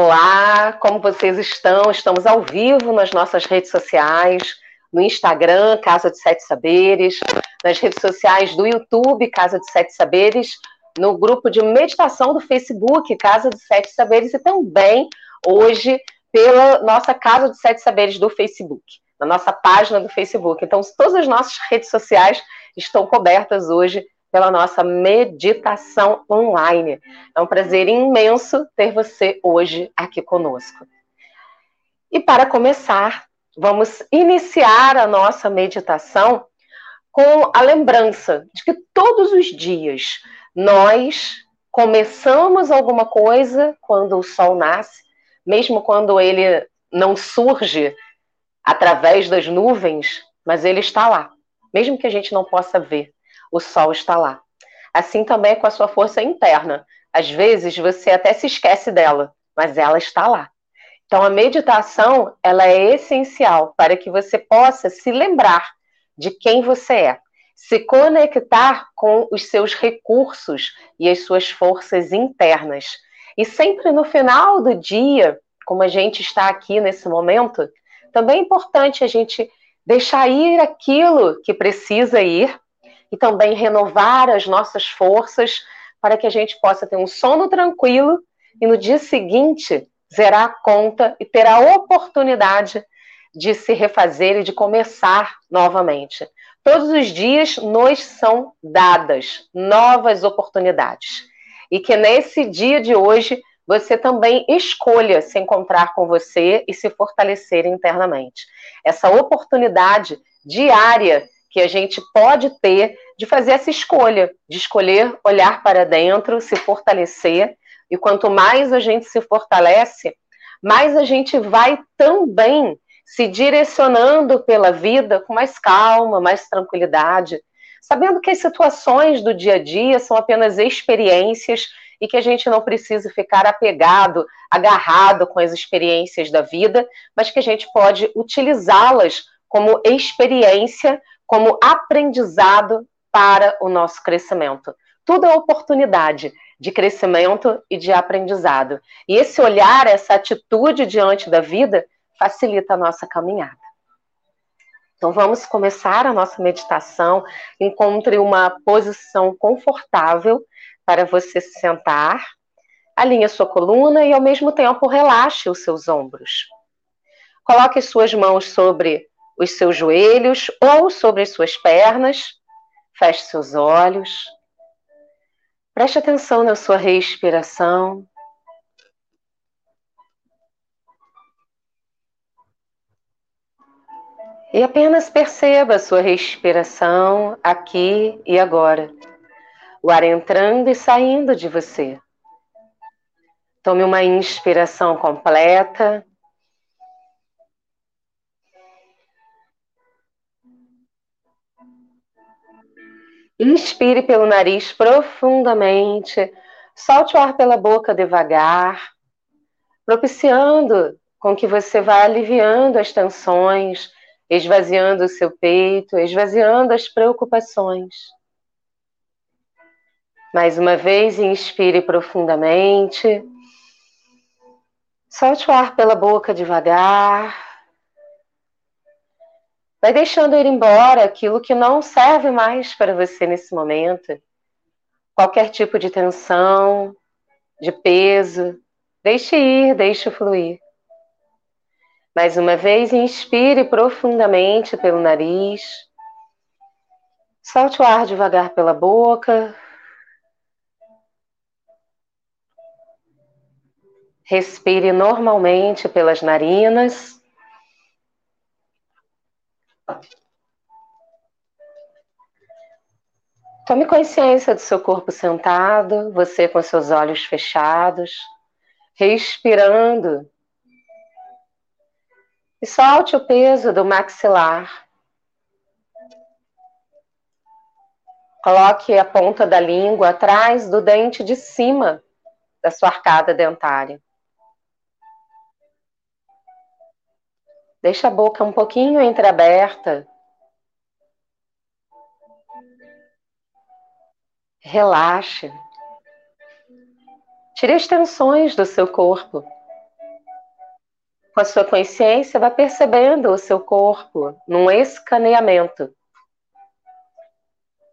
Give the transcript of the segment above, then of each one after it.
Olá, como vocês estão? Estamos ao vivo nas nossas redes sociais, no Instagram, Casa de Sete Saberes, nas redes sociais do YouTube, Casa de Sete Saberes, no grupo de meditação do Facebook, Casa de Sete Saberes, e também hoje pela nossa Casa de Sete Saberes do Facebook, na nossa página do Facebook. Então, todas as nossas redes sociais estão cobertas hoje pela nossa meditação online. É um prazer imenso ter você hoje aqui conosco. E para começar, vamos iniciar a nossa meditação com a lembrança de que todos os dias nós começamos alguma coisa quando o sol nasce, mesmo quando ele não surge através das nuvens, mas ele está lá, mesmo que a gente não possa ver o sol está lá. Assim também é com a sua força interna. Às vezes você até se esquece dela, mas ela está lá. Então a meditação, ela é essencial para que você possa se lembrar de quem você é, se conectar com os seus recursos e as suas forças internas. E sempre no final do dia, como a gente está aqui nesse momento, também é importante a gente deixar ir aquilo que precisa ir e também renovar as nossas forças para que a gente possa ter um sono tranquilo e no dia seguinte zerar a conta e ter a oportunidade de se refazer e de começar novamente. Todos os dias nos são dadas novas oportunidades. E que nesse dia de hoje você também escolha se encontrar com você e se fortalecer internamente. Essa oportunidade diária que a gente pode ter de fazer essa escolha, de escolher olhar para dentro, se fortalecer, e quanto mais a gente se fortalece, mais a gente vai também se direcionando pela vida com mais calma, mais tranquilidade, sabendo que as situações do dia a dia são apenas experiências e que a gente não precisa ficar apegado, agarrado com as experiências da vida, mas que a gente pode utilizá-las como experiência como aprendizado para o nosso crescimento. Tudo é oportunidade de crescimento e de aprendizado. E esse olhar, essa atitude diante da vida, facilita a nossa caminhada. Então vamos começar a nossa meditação. Encontre uma posição confortável para você se sentar. Alinhe sua coluna e ao mesmo tempo relaxe os seus ombros. Coloque suas mãos sobre os seus joelhos ou sobre as suas pernas. Feche seus olhos. Preste atenção na sua respiração. E apenas perceba a sua respiração aqui e agora. O ar entrando e saindo de você. Tome uma inspiração completa Inspire pelo nariz profundamente, solte o ar pela boca devagar, propiciando com que você vá aliviando as tensões, esvaziando o seu peito, esvaziando as preocupações. Mais uma vez, inspire profundamente. Solte o ar pela boca devagar. Vai deixando ir embora aquilo que não serve mais para você nesse momento. Qualquer tipo de tensão, de peso, deixe ir, deixe fluir. Mais uma vez, inspire profundamente pelo nariz. Solte o ar devagar pela boca. Respire normalmente pelas narinas. Tome consciência do seu corpo sentado, você com seus olhos fechados, respirando. E solte o peso do maxilar. Coloque a ponta da língua atrás do dente de cima da sua arcada dentária. Deixa a boca um pouquinho entreaberta. Relaxe. Tire as tensões do seu corpo. com a sua consciência, vá percebendo o seu corpo num escaneamento.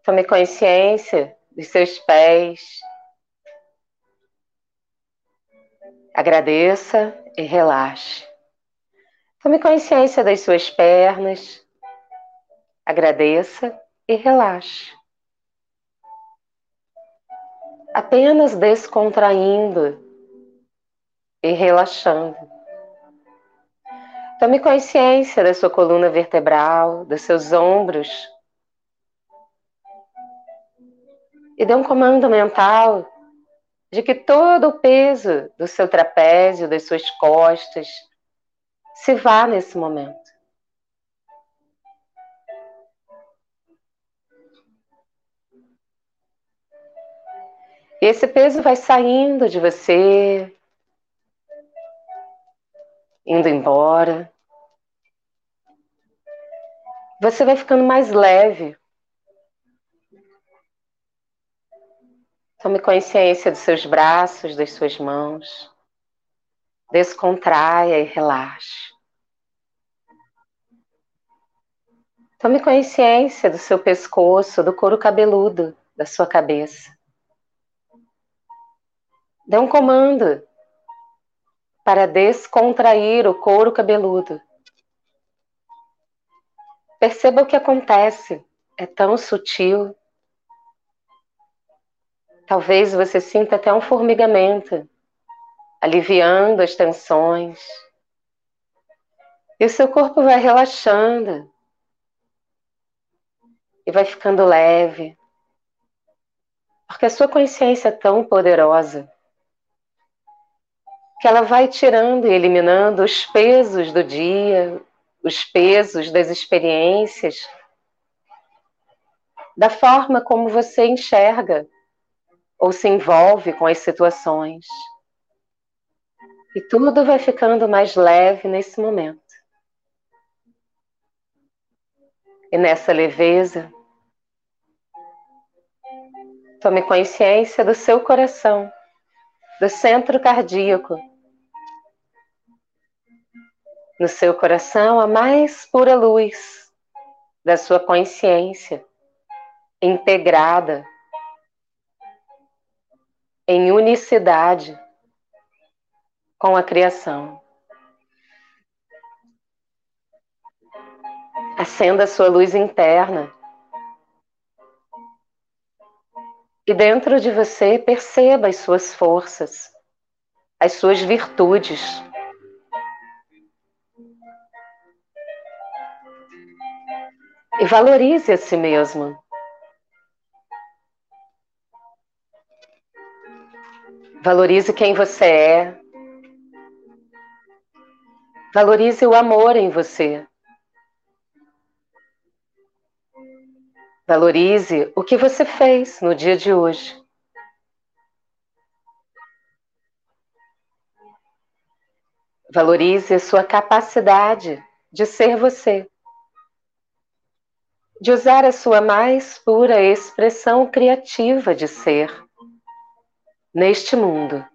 Tome consciência dos seus pés. Agradeça e relaxe. Tome consciência das suas pernas. Agradeça e relaxe. Apenas descontraindo e relaxando. Tome consciência da sua coluna vertebral, dos seus ombros. E dê um comando mental de que todo o peso do seu trapézio, das suas costas, se vá nesse momento. Esse peso vai saindo de você, indo embora. Você vai ficando mais leve. Tome consciência dos seus braços, das suas mãos. Descontraia e relaxe. Tome consciência do seu pescoço, do couro cabeludo da sua cabeça. Dê um comando para descontrair o couro cabeludo. Perceba o que acontece, é tão sutil. Talvez você sinta até um formigamento, aliviando as tensões. E o seu corpo vai relaxando e vai ficando leve, porque a sua consciência é tão poderosa que ela vai tirando e eliminando os pesos do dia, os pesos das experiências, da forma como você enxerga ou se envolve com as situações. E tudo vai ficando mais leve nesse momento. E nessa leveza, tome consciência do seu coração, do centro cardíaco no seu coração a mais pura luz da sua consciência, integrada em unicidade com a criação. Acenda a sua luz interna. E dentro de você perceba as suas forças, as suas virtudes E valorize a si mesmo. Valorize quem você é. Valorize o amor em você. Valorize o que você fez no dia de hoje. Valorize a sua capacidade de ser você de usar a sua mais pura expressão criativa de ser neste mundo.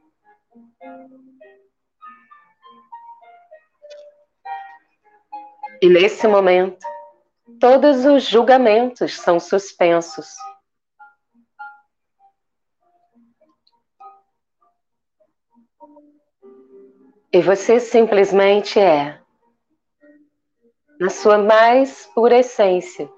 E nesse momento, todos os julgamentos são suspensos. E você simplesmente é, na sua mais pura essência,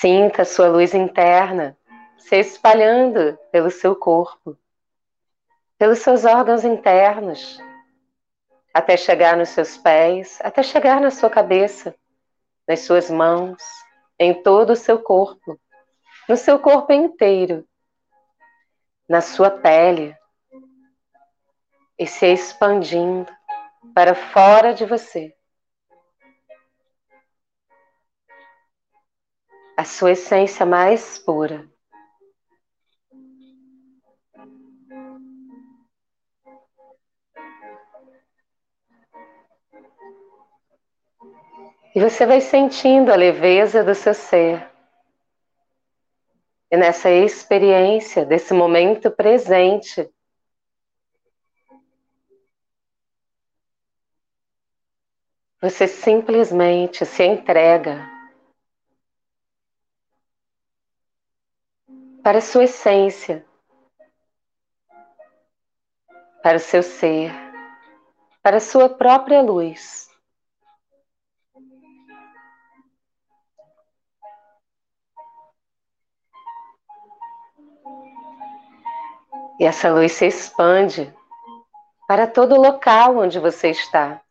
Sinta sua luz interna se espalhando pelo seu corpo, pelos seus órgãos internos, até chegar nos seus pés, até chegar na sua cabeça, nas suas mãos, em todo o seu corpo, no seu corpo inteiro, na sua pele, e se expandindo para fora de você. A sua essência mais pura. E você vai sentindo a leveza do seu ser. E nessa experiência, desse momento presente, você simplesmente se entrega para a sua essência, para o seu ser, para a sua própria luz. E essa luz se expande para todo o local onde você está.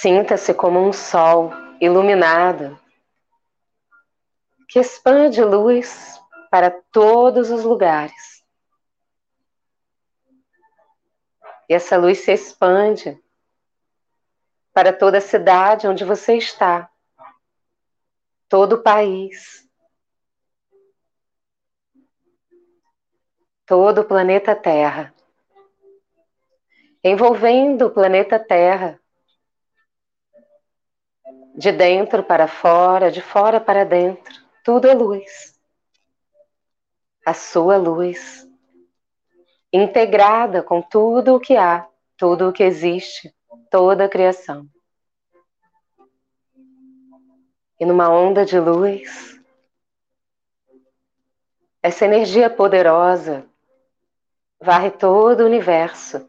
Sinta-se como um sol iluminado que expande luz para todos os lugares. E essa luz se expande para toda a cidade onde você está, todo o país, todo o planeta Terra, envolvendo o planeta Terra, de dentro para fora, de fora para dentro, tudo é luz. A sua luz, integrada com tudo o que há, tudo o que existe toda a criação. E numa onda de luz, essa energia poderosa varre todo o universo,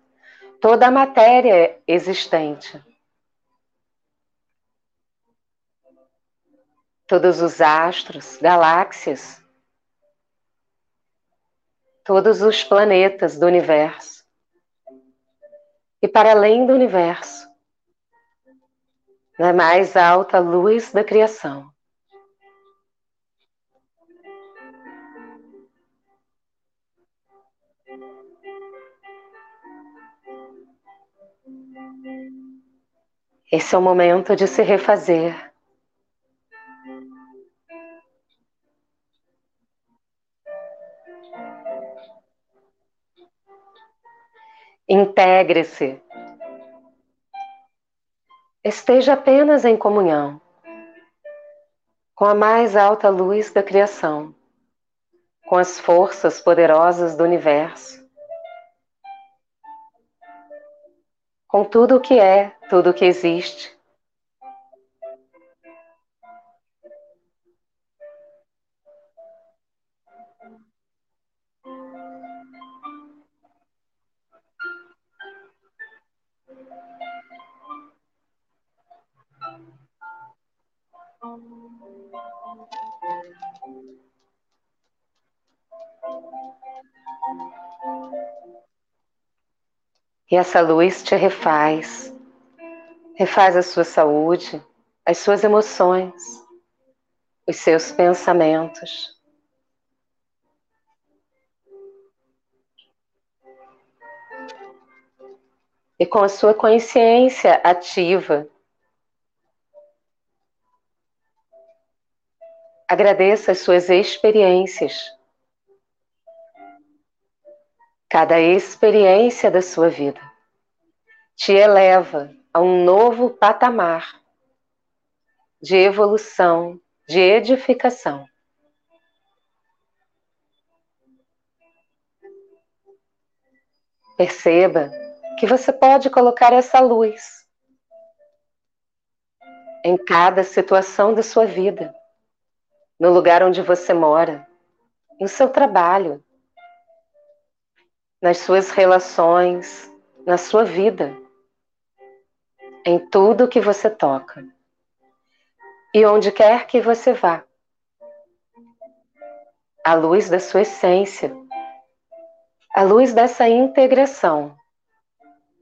toda a matéria existente. Todos os astros, galáxias, todos os planetas do universo e para além do universo, na mais alta luz da criação. Esse é o momento de se refazer. Integre-se. Esteja apenas em comunhão com a mais alta luz da criação, com as forças poderosas do universo, com tudo o que é, tudo o que existe. E essa luz te refaz, refaz a sua saúde, as suas emoções, os seus pensamentos. E com a sua consciência ativa, agradeça as suas experiências Cada experiência da sua vida te eleva a um novo patamar de evolução, de edificação. Perceba que você pode colocar essa luz em cada situação da sua vida, no lugar onde você mora, no seu trabalho, nas suas relações, na sua vida, em tudo que você toca e onde quer que você vá. A luz da sua essência, a luz dessa integração,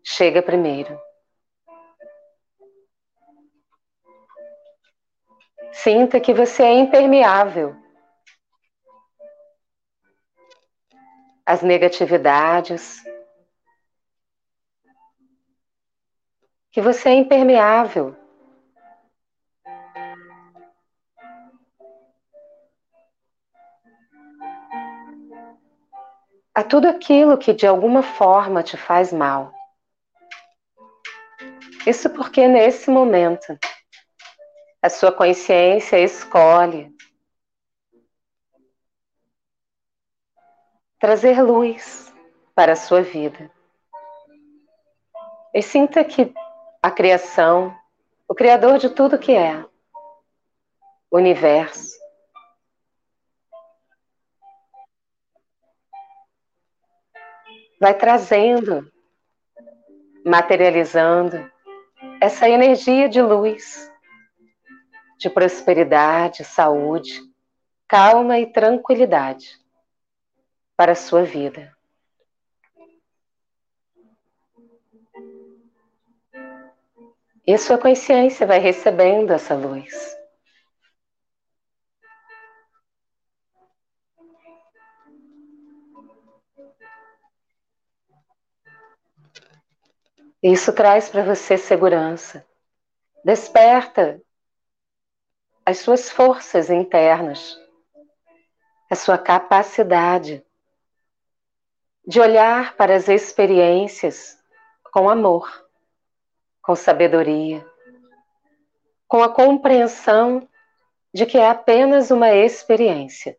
chega primeiro. Sinta que você é impermeável as negatividades, que você é impermeável. a tudo aquilo que de alguma forma te faz mal. Isso porque nesse momento a sua consciência escolhe trazer luz para a sua vida. E sinta que a criação, o Criador de tudo que é, o universo, vai trazendo, materializando essa energia de luz, de prosperidade, saúde, calma e tranquilidade para a sua vida. E a sua consciência vai recebendo essa luz. Isso traz para você segurança. Desperta as suas forças internas, a sua capacidade de olhar para as experiências com amor, com sabedoria, com a compreensão de que é apenas uma experiência.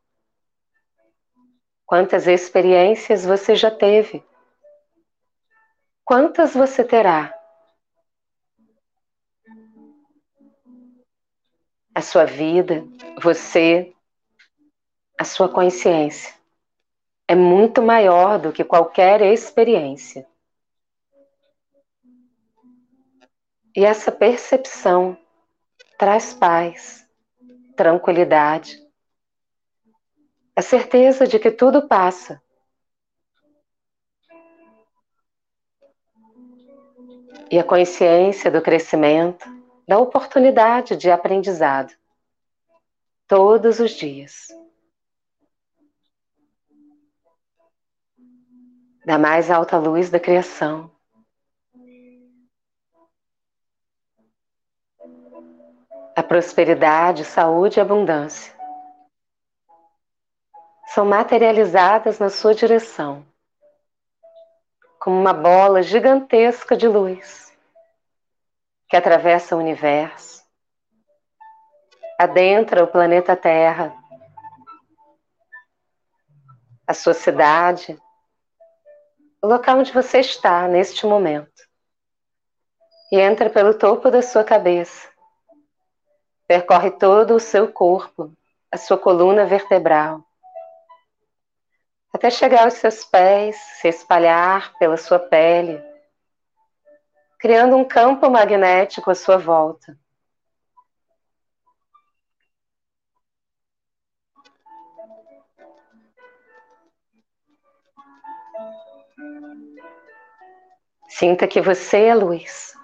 Quantas experiências você já teve? Quantas você terá? A sua vida, você, a sua consciência. É muito maior do que qualquer experiência. E essa percepção traz paz, tranquilidade, a certeza de que tudo passa. E a consciência do crescimento, da oportunidade de aprendizado, todos os dias. Da mais alta luz da criação. A prosperidade, saúde e abundância são materializadas na sua direção como uma bola gigantesca de luz que atravessa o universo, adentra o planeta Terra, a sua cidade, o local onde você está neste momento, e entra pelo topo da sua cabeça, percorre todo o seu corpo, a sua coluna vertebral até chegar aos seus pés, se espalhar pela sua pele, criando um campo magnético à sua volta. Sinta que você é luz.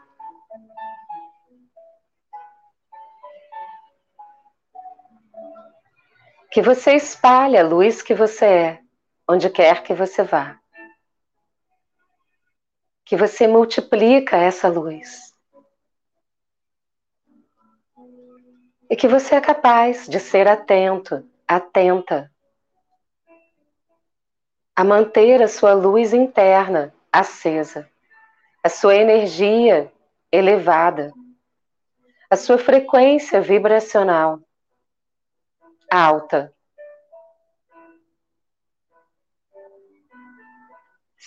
Que você espalha a luz que você é onde quer que você vá. Que você multiplica essa luz. E que você é capaz de ser atento, atenta, a manter a sua luz interna acesa, a sua energia elevada, a sua frequência vibracional alta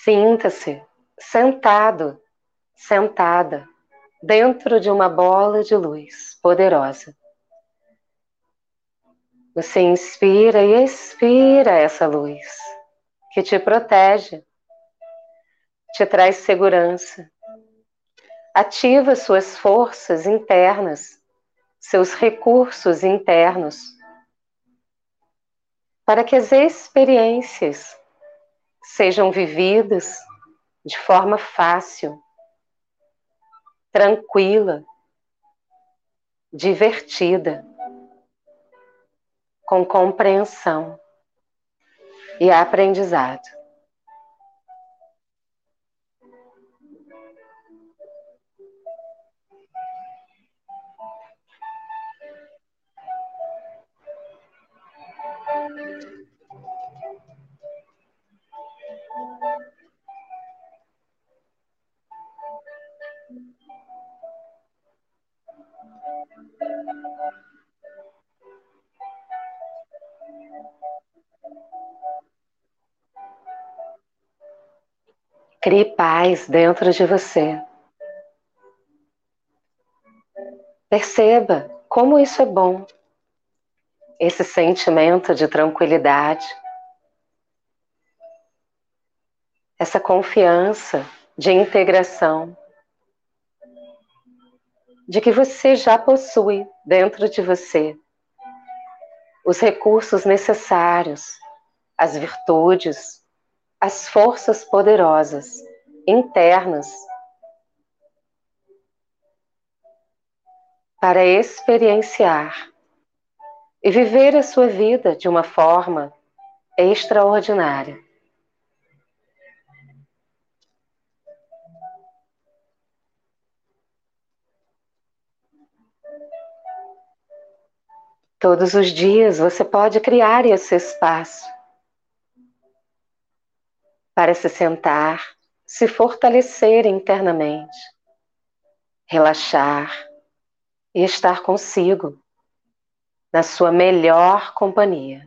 Sinta-se sentado, sentada, dentro de uma bola de luz poderosa. Você inspira e expira essa luz que te protege, te traz segurança, ativa suas forças internas, seus recursos internos, para que as experiências sejam vividas de forma fácil, tranquila, divertida, com compreensão e aprendizado. Crie paz dentro de você. Perceba como isso é bom. Esse sentimento de tranquilidade, essa confiança de integração, de que você já possui dentro de você os recursos necessários, as virtudes, as forças poderosas internas para experienciar e viver a sua vida de uma forma extraordinária. Todos os dias você pode criar esse espaço para se sentar, se fortalecer internamente, relaxar e estar consigo, na sua melhor companhia.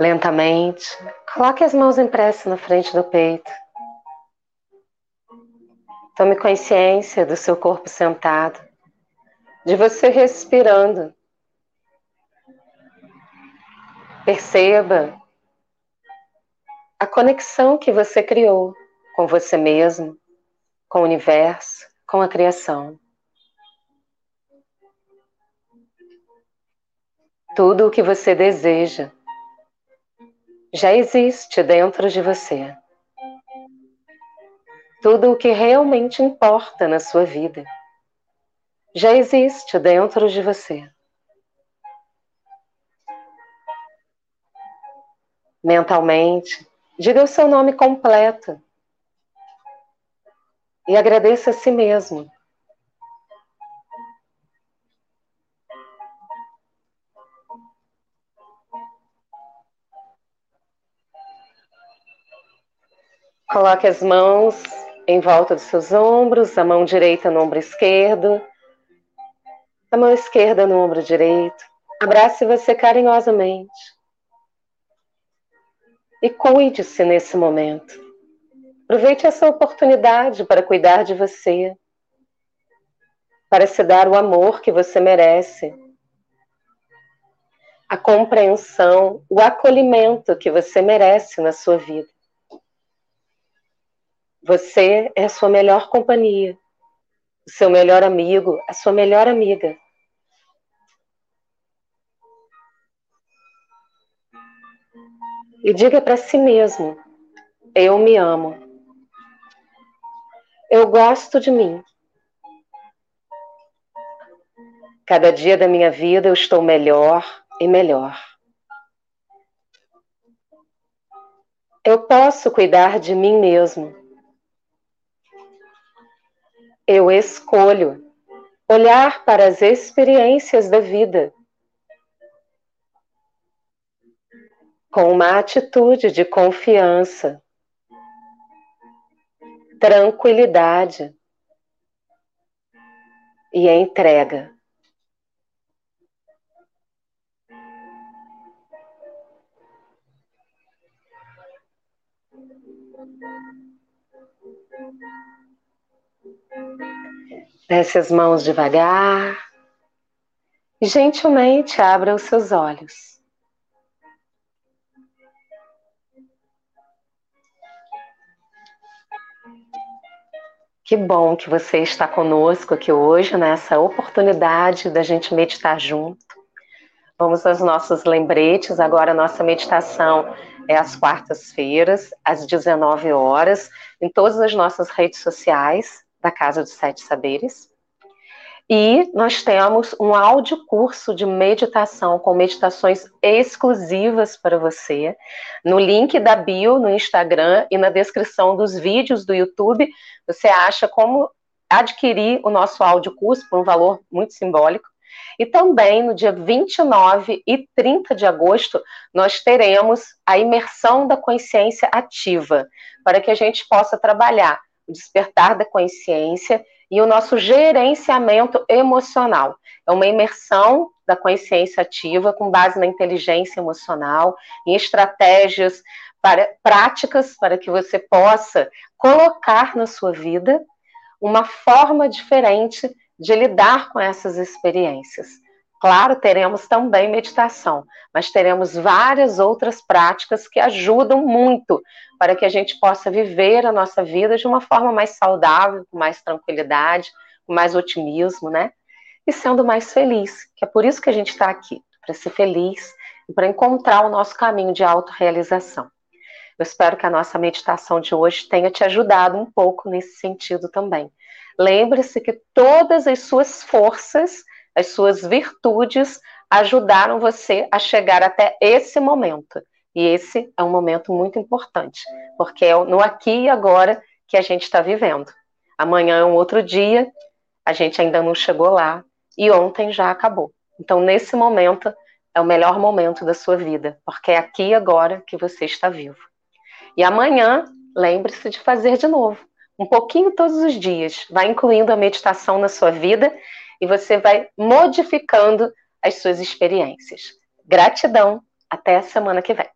Lentamente, coloque as mãos impressas na frente do peito. Tome consciência do seu corpo sentado, de você respirando. Perceba a conexão que você criou com você mesmo, com o universo, com a criação. Tudo o que você deseja já existe dentro de você. Tudo o que realmente importa na sua vida já existe dentro de você. Mentalmente, diga o seu nome completo e agradeça a si mesmo Coloque as mãos em volta dos seus ombros, a mão direita no ombro esquerdo, a mão esquerda no ombro direito. Abrace você carinhosamente. E cuide-se nesse momento. Aproveite essa oportunidade para cuidar de você, para se dar o amor que você merece, a compreensão, o acolhimento que você merece na sua vida. Você é a sua melhor companhia, o seu melhor amigo, a sua melhor amiga. E diga para si mesmo: eu me amo. Eu gosto de mim. Cada dia da minha vida eu estou melhor e melhor. Eu posso cuidar de mim mesmo. eu escolho olhar para as experiências da vida com uma atitude de confiança, tranquilidade e entrega. Desce as mãos devagar e gentilmente abra os seus olhos. Que bom que você está conosco aqui hoje, nessa oportunidade da gente meditar junto. Vamos aos nossos lembretes. Agora, nossa meditação é às quartas-feiras, às 19 horas, em todas as nossas redes sociais da Casa dos Sete Saberes. E nós temos um áudio curso de meditação com meditações exclusivas para você. No link da bio no Instagram e na descrição dos vídeos do YouTube, você acha como adquirir o nosso áudio curso por um valor muito simbólico. E também no dia 29 e 30 de agosto, nós teremos a imersão da consciência ativa, para que a gente possa trabalhar o despertar da consciência e o nosso gerenciamento emocional. É uma imersão da consciência ativa com base na inteligência emocional, em estratégias para, práticas para que você possa colocar na sua vida uma forma diferente de lidar com essas experiências. Claro, teremos também meditação, mas teremos várias outras práticas que ajudam muito para que a gente possa viver a nossa vida de uma forma mais saudável, com mais tranquilidade, com mais otimismo, né? E sendo mais feliz, que é por isso que a gente está aqui, para ser feliz e para encontrar o nosso caminho de autorrealização. Eu espero que a nossa meditação de hoje tenha te ajudado um pouco nesse sentido também. Lembre-se que todas as suas forças, as suas virtudes ajudaram você a chegar até esse momento. E esse é um momento muito importante, porque é no aqui e agora que a gente está vivendo. Amanhã é um outro dia, a gente ainda não chegou lá, e ontem já acabou. Então, nesse momento, é o melhor momento da sua vida, porque é aqui e agora que você está vivo. E amanhã, lembre-se de fazer de novo. Um pouquinho todos os dias. Vai incluindo a meditação na sua vida e você vai modificando as suas experiências. Gratidão. Até a semana que vem.